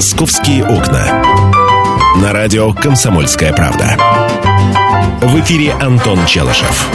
«Московские окна». На радио «Комсомольская правда». В эфире Антон Челышев.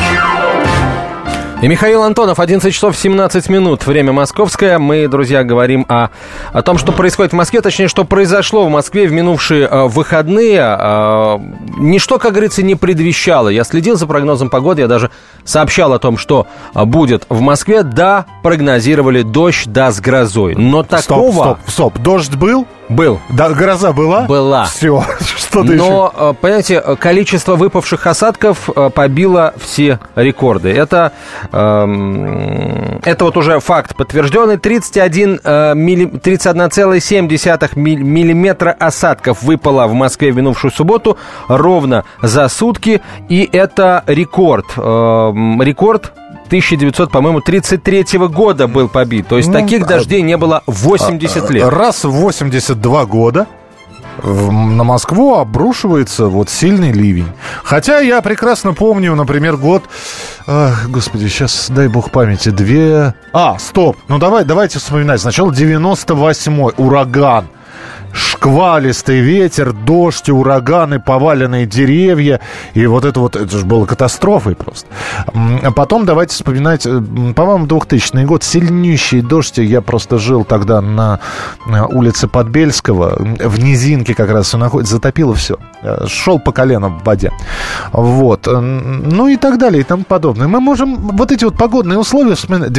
И Михаил Антонов, 11 часов 17 минут, время московское. Мы, друзья, говорим о, о том, что происходит в Москве, точнее, что произошло в Москве в минувшие э, выходные. Э, ничто, как говорится, не предвещало. Я следил за прогнозом погоды, я даже сообщал о том, что э, будет в Москве. Да, прогнозировали дождь, да, с грозой. Но такого... Стоп, стоп, стоп. Дождь был? Был. Да, гроза была? Была. Все, что ты Но, еще? понимаете, количество выпавших осадков побило все рекорды. Это, э, это вот уже факт подтвержденный. 31, э, милли, 31,7 миллиметра осадков выпало в Москве в минувшую субботу ровно за сутки. И это рекорд. Э, рекорд 1900, по-моему, 33 года был побит. То есть ну, таких дождей не было 80 а, лет. Раз в 82 года на Москву обрушивается вот сильный ливень. Хотя я прекрасно помню, например, год... Ах, господи, сейчас, дай бог памяти, две... А, стоп, ну давай, давайте вспоминать. Сначала 98-й, ураган шквалистый ветер, дождь, ураганы, поваленные деревья. И вот это вот, это же было катастрофой просто. А потом давайте вспоминать, э, по-моему, 2000 год, сильнейший дождь. Я просто жил тогда на улице Подбельского, в низинке как раз все находится, затопило все. Э, шел по колено в воде. Вот. Ну и так далее, и тому подобное. Мы можем вот эти вот погодные условия вспоминать.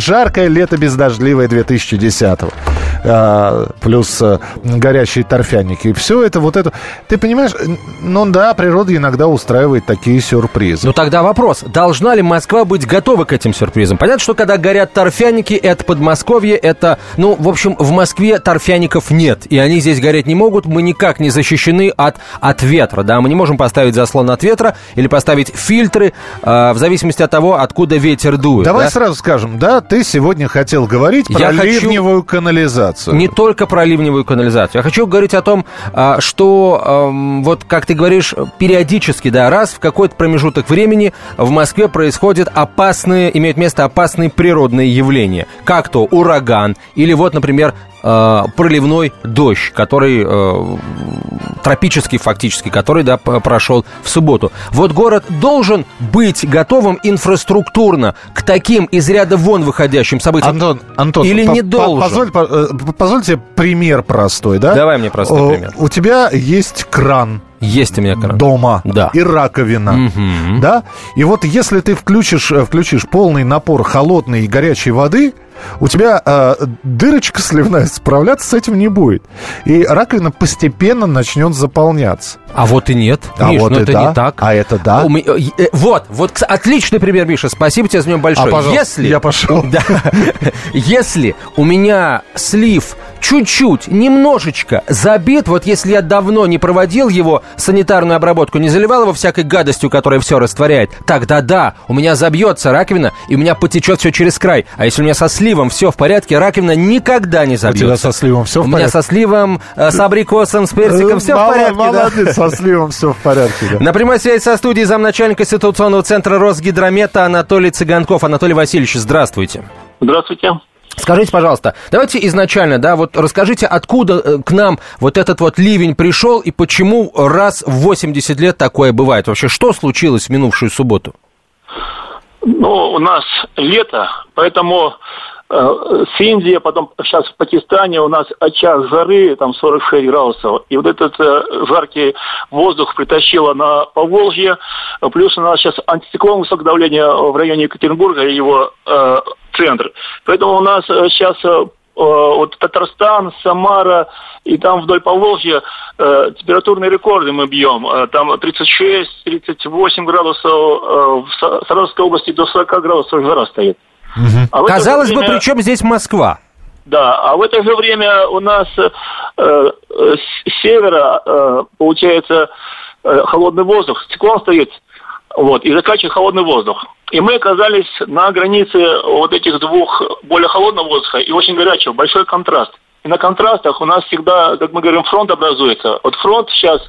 Жаркое лето бездождливое 2010 а, плюс э, горящие торфяники. И все это вот это... Ты понимаешь, ну да, природа иногда устраивает такие сюрпризы. Ну тогда вопрос, должна ли Москва быть готова к этим сюрпризам? Понятно, что когда горят торфяники, это Подмосковье, это... Ну, в общем, в Москве торфяников нет, и они здесь гореть не могут, мы никак не защищены от, от ветра, да, мы не можем поставить заслон от ветра или поставить фильтры, э, в зависимости от того, откуда ветер дует. Давай да? сразу скажем, да, ты сегодня хотел говорить про Я ливневую хочу... канализацию. Не только про ливневую канализацию. Я хочу говорить о том, а, что, вот как ты говоришь, периодически, да, раз в какой-то промежуток времени в Москве происходят опасные, имеют место опасные природные явления. Как то ураган или вот, например, а, проливной дождь, который э, тропический фактически, который да, прошел в субботу. Вот город должен быть готовым инфраструктурно к таким из ряда вон выходящим событиям. Антон, Антон или не должен? Позволь, э, позвольте пример простой, да? Давай мне простой пример. У тебя есть кран, есть у меня кран. Дома. Да. И раковина. Угу. Да? И вот если ты включишь, э, включишь полный напор холодной и горячей воды, у тебя э, дырочка сливная справляться с этим не будет. И раковина постепенно начнет заполняться. А вот и нет. А Миш, вот ну и это да. не так. А это да. У меня, э, вот, вот отличный пример, Миша. Спасибо тебе за него большое. А, Если, я пошел. Да, если у меня слив чуть-чуть, немножечко забит, вот если я давно не проводил его санитарную обработку, не заливал его всякой гадостью, которая все растворяет, тогда да, у меня забьется раковина, и у меня потечет все через край. А если у меня со сливом все в порядке, раковина никогда не забьется. У тебя со сливом все в порядке? У меня со сливом, э, с абрикосом, с персиком все в порядке. Молодец, со сливом все в порядке. На прямой связи со студией замначальника ситуационного центра Росгидромета Анатолий Цыганков. Анатолий Васильевич, здравствуйте. Здравствуйте. Скажите, пожалуйста, давайте изначально, да, вот расскажите, откуда э, к нам вот этот вот ливень пришел и почему раз в 80 лет такое бывает? Вообще, что случилось в минувшую субботу? Ну, у нас лето, поэтому э, с Индии, потом сейчас в Пакистане у нас час жары, там 46 градусов. И вот этот э, жаркий воздух притащило на Поволжье. Плюс у нас сейчас антициклон высокого давления в районе Екатеринбурга и его э, центр. Поэтому у нас сейчас э, э, вот Татарстан, Самара и там вдоль Поволжья э, температурные рекорды мы бьем. Э, там 36-38 градусов, э, в Саратовской области до 40 градусов жара стоит. Угу. А Казалось время... бы, при чем здесь Москва? Да, а в это же время у нас э, с севера, э, получается, э, холодный воздух, циклон стоит вот, и закачивает холодный воздух. И мы оказались на границе вот этих двух более холодного воздуха и очень горячего, большой контраст. И на контрастах у нас всегда, как мы говорим, фронт образуется. Вот фронт сейчас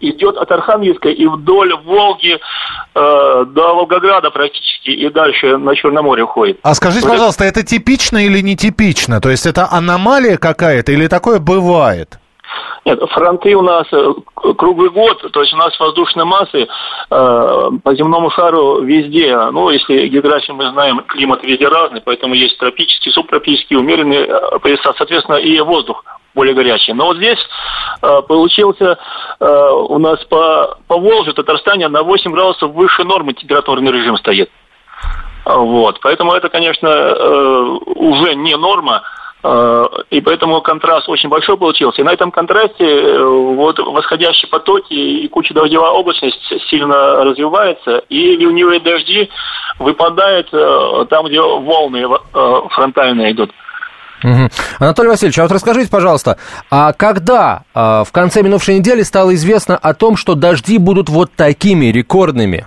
идет от Архангельска и вдоль Волги э, до Волгограда практически, и дальше на Черное море уходит. А скажите, вот пожалуйста, это... это типично или нетипично? То есть это аномалия какая-то или такое бывает? Нет, фронты у нас э, круглый год, то есть у нас воздушные массы э, по земному шару везде. Ну, если географию мы знаем, климат везде разный, поэтому есть тропический, субтропический, умеренный э, пояса, соответственно, и воздух более горячий. Но вот здесь э, получился э, у нас по, по Волжье, Татарстане на 8 градусов выше нормы температурный режим стоит. Вот. Поэтому это, конечно, э, уже не норма. Э, и поэтому контраст очень большой получился. И на этом контрасте э, вот восходящие потоки и куча дождевая облачность сильно развивается, и ливневые дожди выпадают э, там, где волны фронтальные идут. Угу. Анатолий Васильевич, а вот расскажите, пожалуйста, а когда в конце минувшей недели стало известно о том, что дожди будут вот такими рекордными?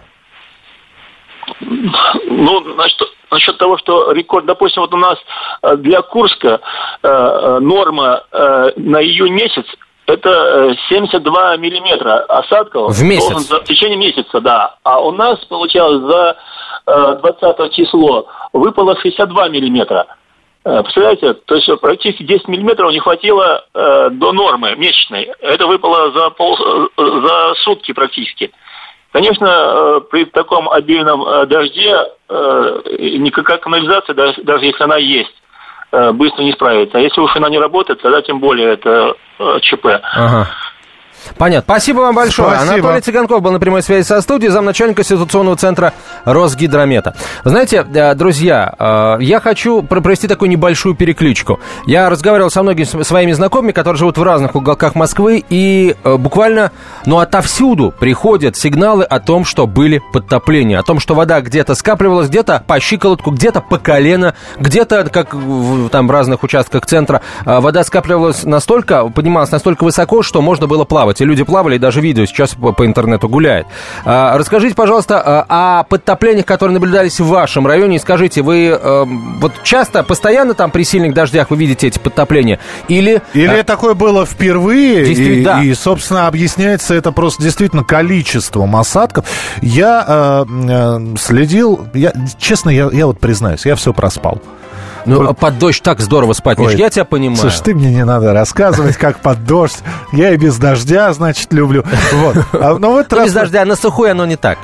Ну, значит, насчет того, что рекорд, допустим, вот у нас э, для Курска э, э, норма э, на июнь месяц это 72 миллиметра осадков. В месяц? В течение месяца, да. А у нас, получалось, за э, 20 число выпало 62 миллиметра. Представляете, то есть практически 10 миллиметров не хватило э, до нормы месячной. Это выпало за, пол, за сутки практически. Конечно, э, при таком обильном э, дожде э, никакая канализация, даже если она есть, быстро не справится. А если уж она не работает, тогда тем более это ЧП. Ага. Понятно. Спасибо вам большое. Спасибо. Анатолий Цыганков был на прямой связи со студией, замначальника ситуационного центра Росгидромета. Знаете, э, друзья, э, я хочу провести такую небольшую перекличку. Я разговаривал со многими своими знакомыми, которые живут в разных уголках Москвы, и э, буквально, ну, отовсюду приходят сигналы о том, что были подтопления, о том, что вода где-то скапливалась, где-то по щиколотку, где-то по колено, где-то, как в, там в разных участках центра, вода скапливалась настолько, поднималась настолько высоко, что можно было плавать плавать. И люди плавали, и даже видео сейчас по, по интернету гуляет. А, расскажите, пожалуйста, а, о подтоплениях, которые наблюдались в вашем районе. И скажите, вы э, вот часто, постоянно там при сильных дождях вы видите эти подтопления? Или... Или а... такое было впервые, и, да. и, собственно, объясняется это просто действительно количеством осадков. Я э, э, следил, я, честно, я, я вот признаюсь, я все проспал. Ну, вот. под дождь так здорово спать, Ой, я тебя понимаю. Слушай, ты мне не надо рассказывать, как под дождь. Я и без дождя, значит, люблю. Вот. А, но в этот раз... без дождя, на сухой оно не так.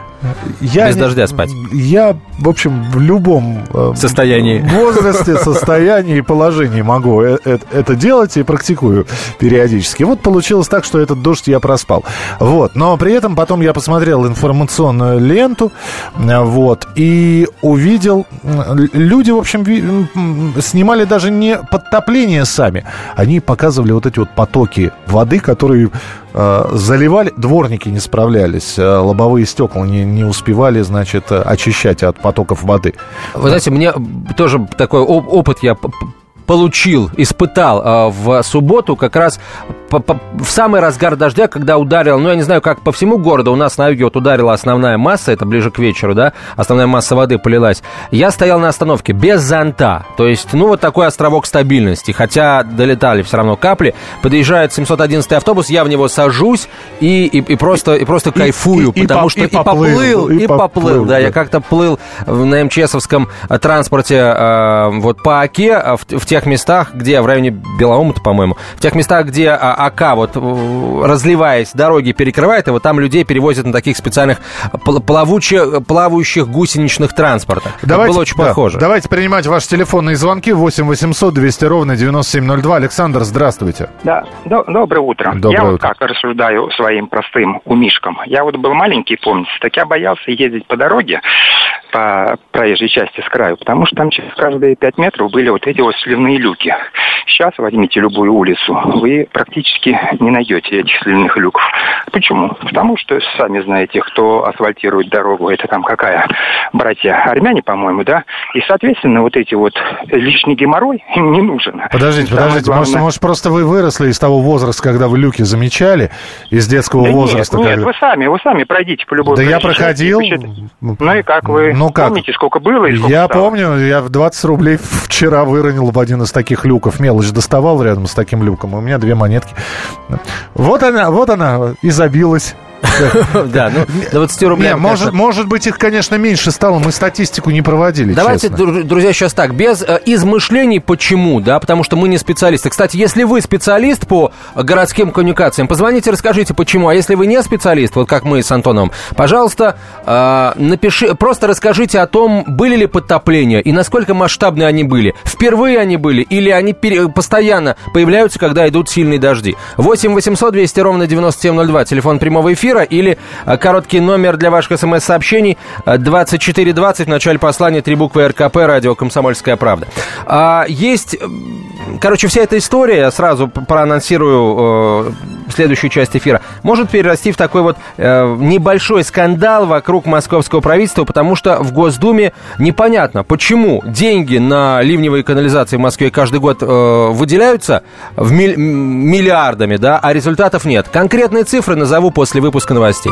Я Без дождя спать. Я, в общем, в любом э, состоянии. возрасте, состоянии и положении могу э, э, это делать и практикую периодически. Вот получилось так, что этот дождь я проспал. Вот. Но при этом потом я посмотрел информационную ленту, вот, и увидел, люди, в общем, снимали даже не подтопление сами, они показывали вот эти вот потоки воды, которые заливали, дворники не справлялись, э, лобовые стекла не, не успевали, значит, очищать от потоков воды. Вы знаете, мне тоже такой опыт я получил, испытал э, в субботу как раз в самый разгар дождя, когда ударил, ну, я не знаю, как по всему городу, у нас на юге вот ударила основная масса, это ближе к вечеру, да, основная масса воды полилась. Я стоял на остановке без зонта, то есть, ну, вот такой островок стабильности, хотя долетали все равно капли. Подъезжает 711 автобус, я в него сажусь и, и, и просто, и просто кайфую, и, потому и, что и, и поплыл, и, и поплыл, поплыл да, да, я как-то плыл на МЧСовском транспорте э, вот по Оке а в, в тех местах, где, в районе Белоумта, по-моему, в тех местах, где а, АК, вот разливаясь, дороги перекрывает, и вот там людей перевозят на таких специальных плавучих, плавающих гусеничных транспортах. Давайте, было очень да, похоже. Давайте принимать ваши телефонные звонки 8 800 200 ровно 9702. Александр, здравствуйте. Да, до, доброе утро. Доброе я утро. вот как рассуждаю своим простым умишкам. Я вот был маленький, помните, так я боялся ездить по дороге, по проезжей части с краю, потому что там через каждые 5 метров были вот эти вот сливные люки. Сейчас возьмите любую улицу, вы практически не найдете этих сливных люков. Почему? Потому что, сами знаете, кто асфальтирует дорогу, это там какая? Братья армяне, по-моему, да? И, соответственно, вот эти вот лишний геморрой им не нужен. Подождите, подождите, главное... может, может, просто вы выросли из того возраста, когда вы люки замечали, из детского да возраста? Нет, когда... нет, вы сами, вы сами пройдите по любой Да я проходил. Ну и как вы ну, как? помните, сколько было и сколько Я стало? помню, я в 20 рублей вчера выронил в один из таких люков. Мелочь доставал рядом с таким люком, у меня две монетки вот она, вот она, и забилась. Да, ну, 20 рублей. может, может быть, их, конечно, меньше стало. Мы статистику не проводили, Давайте, друзья, сейчас так, без э, измышлений, почему, да, потому что мы не специалисты. Кстати, если вы специалист по городским коммуникациям, позвоните, расскажите, почему. А если вы не специалист, вот как мы с Антоном, пожалуйста, э, напиши, просто расскажите о том, были ли подтопления и насколько масштабные они были. Впервые они были или они постоянно появляются, когда идут сильные дожди. 8 800 200 ровно 9702, телефон прямого эфира эфира или э, короткий номер для ваших смс-сообщений 2420 в начале послания, три буквы РКП, радио «Комсомольская правда». А, есть, короче, вся эта история, сразу проанонсирую э, следующую часть эфира, может перерасти в такой вот э, небольшой скандал вокруг московского правительства, потому что в Госдуме непонятно, почему деньги на ливневые канализации в Москве каждый год э, выделяются в миль, миллиардами, да, а результатов нет. Конкретные цифры назову после выпуска новостей.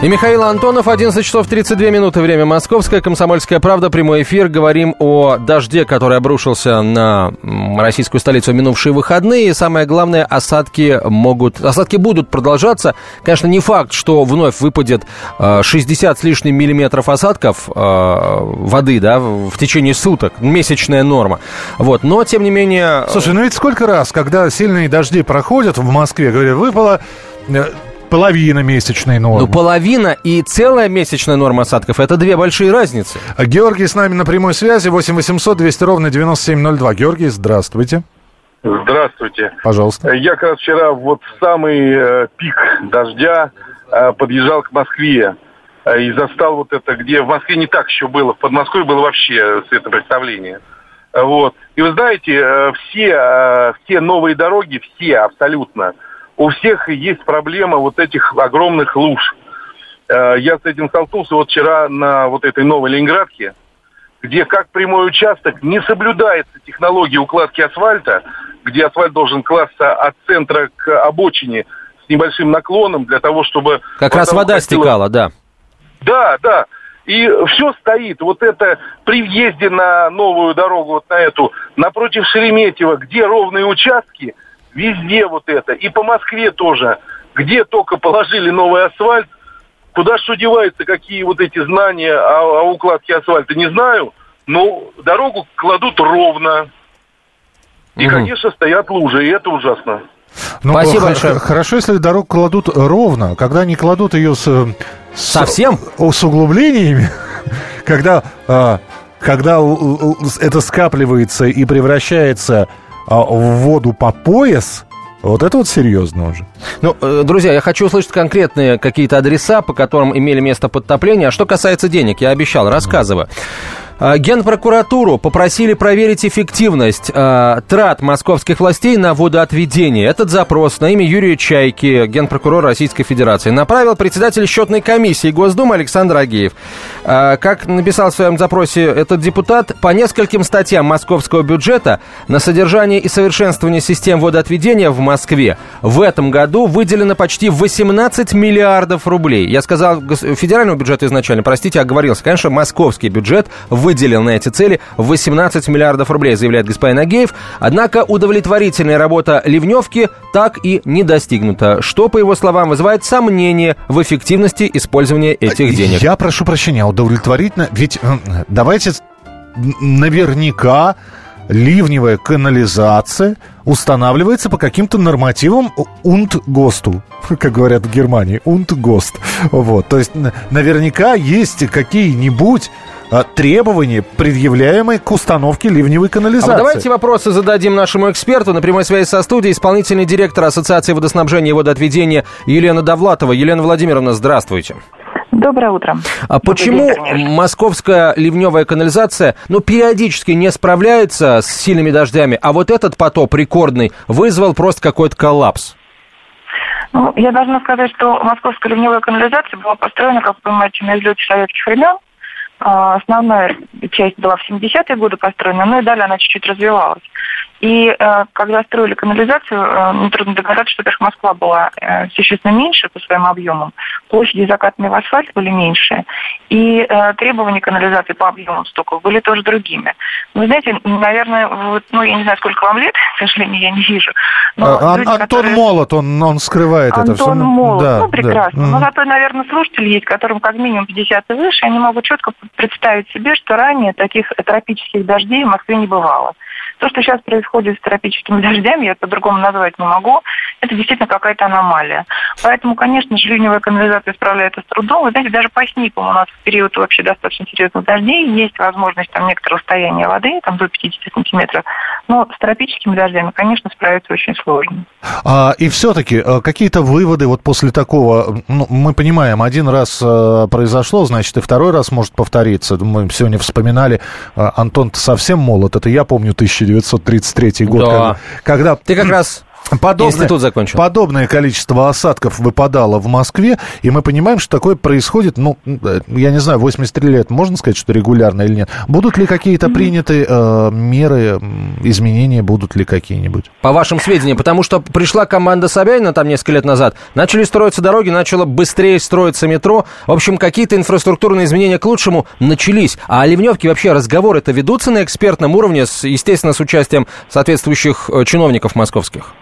И Михаил Антонов, 11 часов 32 минуты, время московское, комсомольская правда, прямой эфир. Говорим о дожде, который обрушился на российскую столицу в минувшие выходные. И самое главное, осадки могут, осадки будут продолжаться. Конечно, не факт, что вновь выпадет 60 э, с лишним миллиметров осадков э, воды, да, в течение суток. Месячная норма. Вот, но, тем не менее... Слушай, ну ведь сколько раз, когда сильные дожди проходят в Москве, говорят, выпало э, половина месячной нормы. Ну, половина и целая месячная норма осадков – это две большие разницы. А Георгий с нами на прямой связи. 8 800 200 ровно 9702. Георгий, здравствуйте. Здравствуйте. Пожалуйста. Я как раз вчера вот в самый э, пик дождя э, подъезжал к Москве э, и застал вот это, где в Москве не так еще было, в Подмосковье было вообще светопредставление. Вот. И вы знаете, э, все, э, все новые дороги, все абсолютно – у всех есть проблема вот этих огромных луж. Э, я с этим столкнулся вот вчера на вот этой новой Ленинградке, где как прямой участок не соблюдается технология укладки асфальта, где асфальт должен класться от центра к обочине с небольшим наклоном для того, чтобы... Как раз вода хватило... стекала, да. Да, да. И все стоит. Вот это при въезде на новую дорогу, вот на эту, напротив Шереметьево, где ровные участки – Везде вот это. И по Москве тоже. Где только положили новый асфальт, куда что деваются, какие вот эти знания о, о укладке асфальта, не знаю. Но дорогу кладут ровно. И, угу. конечно, стоят лужи, и это ужасно. Ну, Спасибо большое. Хорошо, если дорогу кладут ровно. Когда не кладут ее с... Совсем? С, с углублениями, когда, а, когда это скапливается и превращается а, в воду по пояс, вот это вот серьезно уже. Ну, э, друзья, я хочу услышать конкретные какие-то адреса, по которым имели место подтопления. А что касается денег, я обещал, рассказываю. А, Генпрокуратуру попросили проверить эффективность э, трат московских властей на водоотведение. Этот запрос на имя Юрия Чайки, генпрокурор Российской Федерации, направил председатель счетной комиссии Госдумы Александр Агеев. Э, как написал в своем запросе этот депутат, по нескольким статьям московского бюджета на содержание и совершенствование систем водоотведения в Москве в этом году выделено почти 18 миллиардов рублей. Я сказал федерального бюджета изначально, простите, оговорился. Конечно, московский бюджет в выделил на эти цели 18 миллиардов рублей, заявляет господин Агеев. Однако удовлетворительная работа Ливневки так и не достигнута, что, по его словам, вызывает сомнения в эффективности использования этих денег. Я прошу прощения, удовлетворительно, ведь э, давайте наверняка ливневая канализация устанавливается по каким-то нормативам УНТ-ГОСТу, как говорят в Германии, УНТ-ГОСТ. Вот, то есть наверняка есть какие-нибудь а, требования, предъявляемые к установке ливневой канализации. А давайте вопросы зададим нашему эксперту. На прямой связи со студией исполнительный директор Ассоциации водоснабжения и водоотведения Елена Довлатова. Елена Владимировна, здравствуйте. Доброе утро. А почему день, московская ливневая канализация, ну, периодически не справляется с сильными дождями, а вот этот потоп рекордный вызвал просто какой-то коллапс? Ну, я должна сказать, что московская ливневая канализация была построена, как вы понимаете, на излете советских времен. А, основная часть была в 70-е годы построена, но и далее она чуть-чуть развивалась. И э, когда строили канализацию, э, нетрудно догадаться, что, во Москва была э, существенно меньше по своим объемам, площади закатанные в асфальт были меньше, и э, требования канализации по объемам стоков были тоже другими. Вы знаете, наверное, вот, ну, я не знаю, сколько вам лет, к сожалению, я не вижу. Но а, люди, Антон которые... Молот, он, он скрывает Антон это все. Антон Молот, да, ну, прекрасно. Да. Но зато, наверное, слушатели есть, которым как минимум 50 и выше, они могут четко представить себе, что ранее таких тропических дождей в Москве не бывало. То, что сейчас происходит с тропическими дождями, я по-другому назвать не могу, это действительно какая-то аномалия. Поэтому, конечно ливневая канализация справляется с трудом. Вы знаете, даже по СНИПам у нас в период вообще достаточно серьезных дождей есть возможность там некоторого состояния воды, там до 50 сантиметров, но с тропическими дождями, конечно, справиться очень сложно. А, и все-таки э, какие-то выводы вот после такого, ну, мы понимаем, один раз э, произошло, значит, и второй раз может повториться. Мы сегодня вспоминали, э, Антон совсем молод, это я помню 1933 год, да. когда, когда... Ты как раз Подобное, Институт закончил. Подобное количество осадков выпадало в Москве, и мы понимаем, что такое происходит, ну, я не знаю, 83 лет, можно сказать, что регулярно или нет? Будут ли какие-то приняты э, меры, изменения, будут ли какие-нибудь? По вашим сведениям, потому что пришла команда Собянина там несколько лет назад, начали строиться дороги, начало быстрее строиться метро, в общем, какие-то инфраструктурные изменения к лучшему начались. А о Ливневке вообще разговоры-то ведутся на экспертном уровне, с, естественно, с участием соответствующих э, чиновников московских?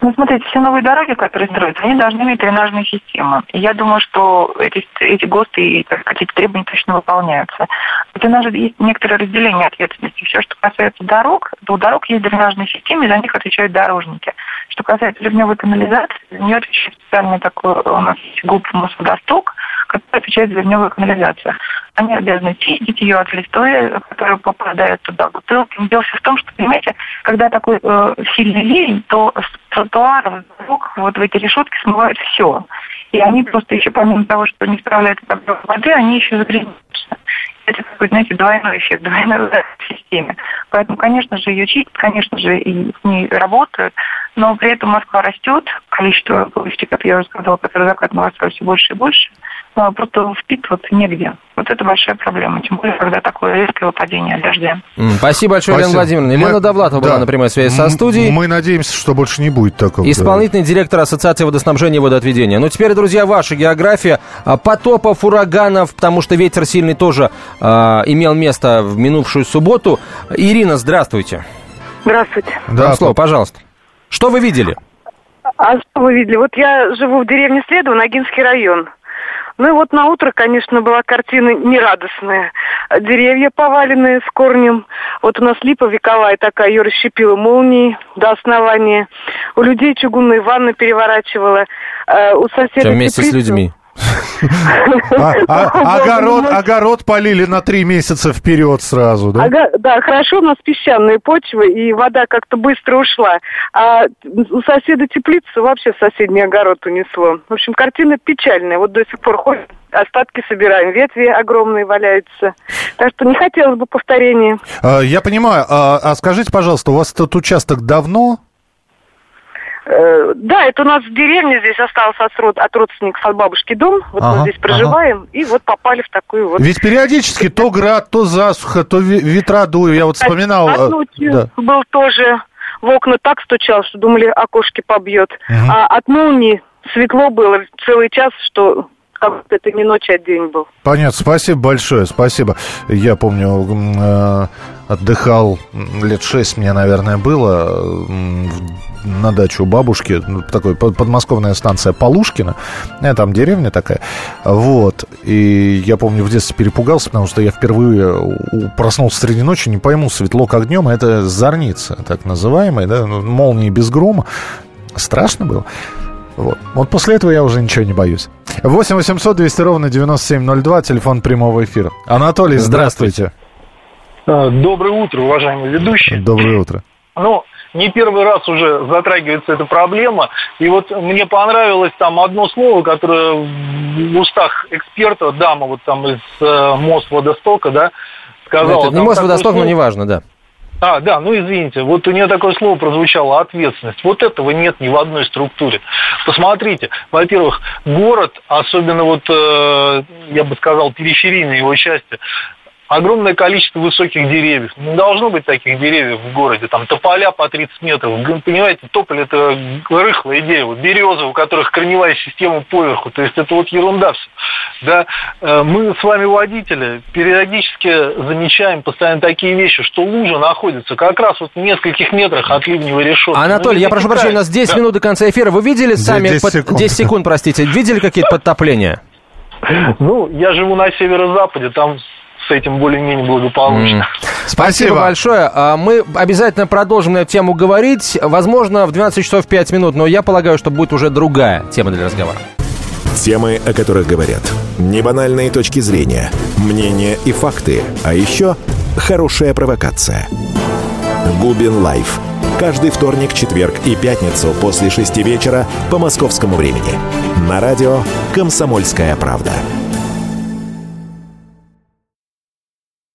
Ну, смотрите, все новые дороги, которые строятся, они должны иметь дренажные системы. И я думаю, что эти, эти ГОСТы и какие-то требования точно выполняются. У дренажа есть некоторое разделение ответственности. Все, что касается дорог, то у дорог есть дренажные системы, и за них отвечают дорожники. Что касается ливневой канализации, за нее отвечает специальный такой у нас есть группа Мосводосток, которая отвечает за ливневую канализацию. Они обязаны чистить ее от листоя, которая попадает туда, бутылки. Дело все в том, что, понимаете, когда такой э, сильный ливень, то с тротуаров, дорог, вот в эти решетки смывают все. И они просто еще, помимо того, что не справляются с воды, они еще загрязняются. Это такой, знаете, двойной эффект, двойной удар в системе. Поэтому, конечно же, ее чистят, конечно же, и с ней работают, но при этом Москва растет, количество площади, как я уже сказала, которые закатного все больше и больше – просто впитываться негде. Вот это большая проблема, тем более, когда такое резкое выпадение дождя. Спасибо большое, Елена Владимировна. Елена Мы... Довлатова да. была на прямой связи со студией. Мы надеемся, что больше не будет такого. Исполнительный да. директор Ассоциации водоснабжения и водоотведения. Ну, теперь, друзья, ваша география а, потопов, ураганов, потому что ветер сильный тоже а, имел место в минувшую субботу. Ирина, здравствуйте. Здравствуйте. Да, Вам слово, пожалуйста. Что вы видели? А что вы видели? Вот я живу в деревне Следово, Ногинский район. Ну и вот на утро, конечно, была картина нерадостная. Деревья поваленные с корнем. Вот у нас липа вековая такая, ее расщепила молнией до основания. У людей чугунные ванны переворачивала. Э, у соседей вместе с людьми. А, а, огород, огород полили на три месяца вперед сразу, да? Да, хорошо, у нас песчаные почвы, и вода как-то быстро ушла. А у соседа теплицу вообще соседний огород унесло. В общем, картина печальная. Вот до сих пор ходим, остатки собираем, ветви огромные валяются. Так что не хотелось бы повторения. А, я понимаю. А скажите, пожалуйста, у вас этот участок давно Э, да, это у нас в деревне здесь остался от, род, от родственников от бабушки дом. Вот ага, мы здесь проживаем, ага. и вот попали в такую вот... Ведь периодически то град, то засуха, то ветра дуют. Я вот вспоминал... А, да. был тоже в окна так стучал, что думали, окошки побьет. Угу. А от молнии светло было целый час, что как это не ночь, а день был. Понятно, спасибо большое, спасибо. Я помню, э, отдыхал лет шесть мне, наверное, было на дачу бабушки, ну, такой подмосковная станция Полушкина, э, там деревня такая, вот, и я помню, в детстве перепугался, потому что я впервые проснулся среди ночи, не пойму, светло как днем, это зорница, так называемая, да, ну, молнии без грома, страшно было. Вот. вот после этого я уже ничего не боюсь. 8 800 200 ровно 9702, телефон прямого эфира. Анатолий, здравствуйте. здравствуйте. Доброе утро, уважаемые ведущие. Доброе утро. Ну, не первый раз уже затрагивается эта проблема. И вот мне понравилось там одно слово, которое в устах эксперта, дама вот там из э, Мосводостока, да, сказала. Это не Мосводосток, слово... но неважно, да. А, да, ну извините, вот у нее такое слово прозвучало, ответственность. Вот этого нет ни в одной структуре. Посмотрите, во-первых, город, особенно вот, э, я бы сказал, периферийные его части, огромное количество высоких деревьев. Не должно быть таких деревьев в городе. Там тополя по 30 метров. Понимаете, тополь это рыхлое дерево. Березы, у которых корневая система поверху. То есть это вот ерунда все. Да? Э, мы с вами, водители, периодически замечаем постоянно такие вещи, что лужа находится как раз вот в нескольких метрах от ливневой решетки. Анатолий, ну, я прошу прощения, у нас 10 да. минут до конца эфира. Вы видели сами... 10 секунд. 10 секунд, простите. Видели какие-то подтопления? Ну, я живу на северо-западе, там с этим более-менее благополучно. Mm. Спасибо. большое. А, мы обязательно продолжим на эту тему говорить. Возможно, в 12 часов 5 минут, но я полагаю, что будет уже другая тема для разговора. Темы, о которых говорят. Небанальные точки зрения, мнения и факты. А еще хорошая провокация. Губин Live. Каждый вторник, четверг и пятницу после шести вечера по московскому времени. На радио «Комсомольская правда».